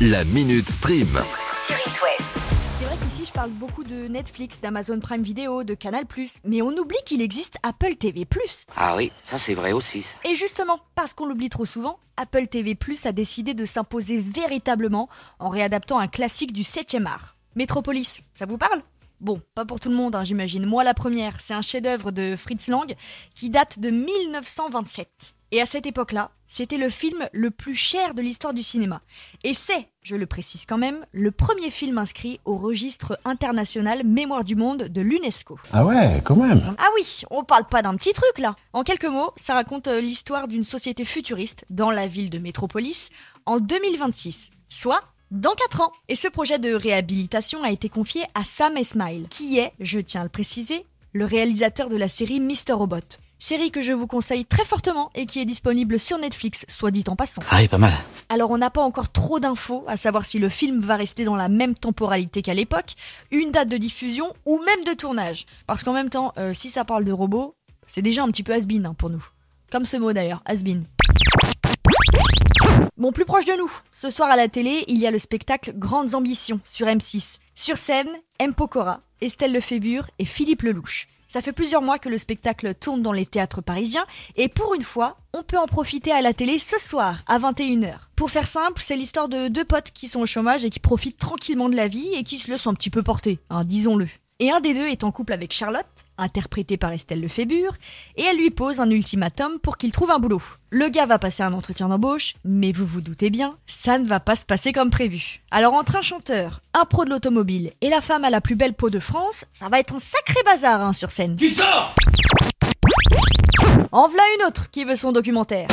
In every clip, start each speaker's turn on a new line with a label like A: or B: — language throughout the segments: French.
A: La Minute Stream.
B: sur It West.
C: C'est vrai qu'ici je parle beaucoup de Netflix, d'Amazon Prime Video, de Canal+, mais on oublie qu'il existe Apple TV+.
D: Ah oui, ça c'est vrai aussi. ça.
C: Et justement, parce qu'on l'oublie trop souvent, Apple TV+, a décidé de s'imposer véritablement en réadaptant un classique du 7e art. Metropolis, ça vous parle? Bon, pas pour tout le monde, hein, j'imagine. Moi, la première, c'est un chef-d'œuvre de Fritz Lang qui date de 1927. Et à cette époque-là, c'était le film le plus cher de l'histoire du cinéma. Et c'est, je le précise quand même, le premier film inscrit au registre international Mémoire du monde de l'UNESCO.
E: Ah ouais, quand même.
C: Ah oui, on parle pas d'un petit truc là. En quelques mots, ça raconte euh, l'histoire d'une société futuriste dans la ville de Métropolis en 2026, soit dans 4 ans. Et ce projet de réhabilitation a été confié à Sam Esmail, qui est, je tiens à le préciser, le réalisateur de la série Mr. Robot. Série que je vous conseille très fortement et qui est disponible sur Netflix, soit dit en passant.
D: Ah oui, pas mal.
C: Alors on n'a pas encore trop d'infos à savoir si le film va rester dans la même temporalité qu'à l'époque, une date de diffusion ou même de tournage. Parce qu'en même temps, euh, si ça parle de robots, c'est déjà un petit peu has-been hein, pour nous. Comme ce mot d'ailleurs, has-been. Bon, plus proche de nous, ce soir à la télé, il y a le spectacle Grandes Ambitions sur M6. Sur scène, M. Pokora, Estelle Lefébure et Philippe Lelouch. Ça fait plusieurs mois que le spectacle tourne dans les théâtres parisiens et pour une fois, on peut en profiter à la télé ce soir à 21h. Pour faire simple, c'est l'histoire de deux potes qui sont au chômage et qui profitent tranquillement de la vie et qui se laissent un petit peu porter, hein, disons-le. Et un des deux est en couple avec Charlotte, interprétée par Estelle Lefébure, et elle lui pose un ultimatum pour qu'il trouve un boulot. Le gars va passer un entretien d'embauche, mais vous vous doutez bien, ça ne va pas se passer comme prévu. Alors entre un chanteur, un pro de l'automobile et la femme à la plus belle peau de France, ça va être un sacré bazar hein, sur scène. Qui sort En voilà une autre qui veut son documentaire.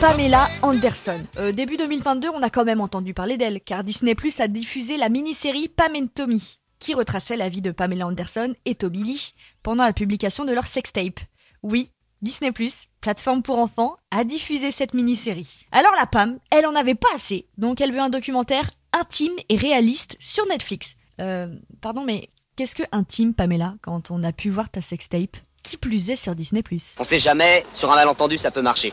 C: Pamela Anderson. Euh, début 2022, on a quand même entendu parler d'elle, car Disney Plus a diffusé la mini-série Pam and Tommy, qui retraçait la vie de Pamela Anderson et Toby Lee pendant la publication de leur sextape. Oui, Disney Plus, plateforme pour enfants, a diffusé cette mini-série. Alors la Pam, elle en avait pas assez, donc elle veut un documentaire intime et réaliste sur Netflix. Euh, pardon, mais qu'est-ce que intime, Pamela, quand on a pu voir ta sextape? Qui plus est sur Disney Plus?
F: On sait jamais, sur un malentendu ça peut marcher.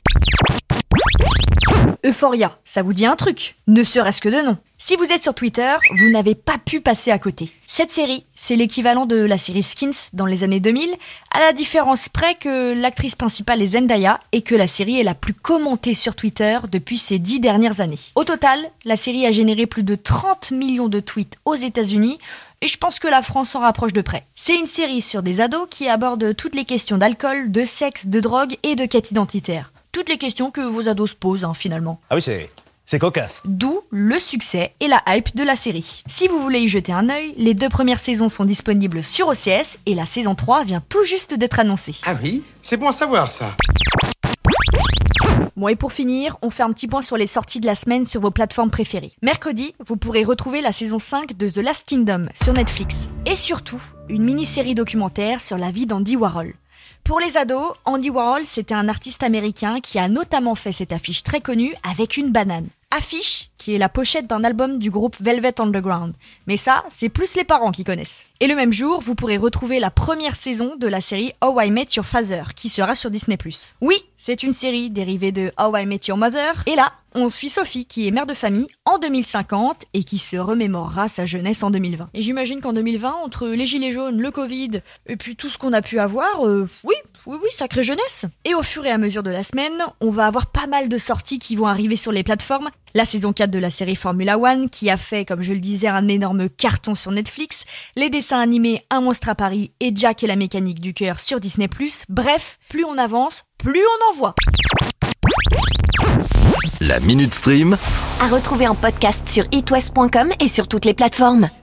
C: Euphoria, ça vous dit un truc Ne serait-ce que de nom. Si vous êtes sur Twitter, vous n'avez pas pu passer à côté. Cette série, c'est l'équivalent de la série Skins dans les années 2000, à la différence près que l'actrice principale est Zendaya et que la série est la plus commentée sur Twitter depuis ces dix dernières années. Au total, la série a généré plus de 30 millions de tweets aux États-Unis et je pense que la France s'en rapproche de près. C'est une série sur des ados qui aborde toutes les questions d'alcool, de sexe, de drogue et de quête identitaire. Toutes les questions que vos ados se posent hein, finalement.
G: Ah oui, c'est, c'est cocasse.
C: D'où le succès et la hype de la série. Si vous voulez y jeter un œil, les deux premières saisons sont disponibles sur OCS et la saison 3 vient tout juste d'être annoncée.
H: Ah oui C'est bon à savoir ça.
C: Bon et pour finir, on fait un petit point sur les sorties de la semaine sur vos plateformes préférées. Mercredi, vous pourrez retrouver la saison 5 de The Last Kingdom sur Netflix. Et surtout, une mini-série documentaire sur la vie d'Andy Warhol. Pour les ados, Andy Warhol, c'était un artiste américain qui a notamment fait cette affiche très connue avec une banane. Affiche qui est la pochette d'un album du groupe Velvet Underground. Mais ça, c'est plus les parents qui connaissent. Et le même jour, vous pourrez retrouver la première saison de la série How I Met Your Father, qui sera sur Disney+. Oui, c'est une série dérivée de How I Met Your Mother. Et là, on suit Sophie, qui est mère de famille en 2050 et qui se remémorera sa jeunesse en 2020. Et j'imagine qu'en 2020, entre les gilets jaunes, le Covid et puis tout ce qu'on a pu avoir, euh, oui, oui, oui, sacrée jeunesse. Et au fur et à mesure de la semaine, on va avoir pas mal de sorties qui vont arriver sur les plateformes. La saison 4 de la série Formula One, qui a fait, comme je le disais, un énorme carton sur Netflix. Les dessins animés Un monstre à Paris et Jack et la mécanique du cœur sur Disney+. Bref, plus on avance, plus on en voit.
A: La Minute Stream.
B: À retrouver en podcast sur itwest.com et sur toutes les plateformes.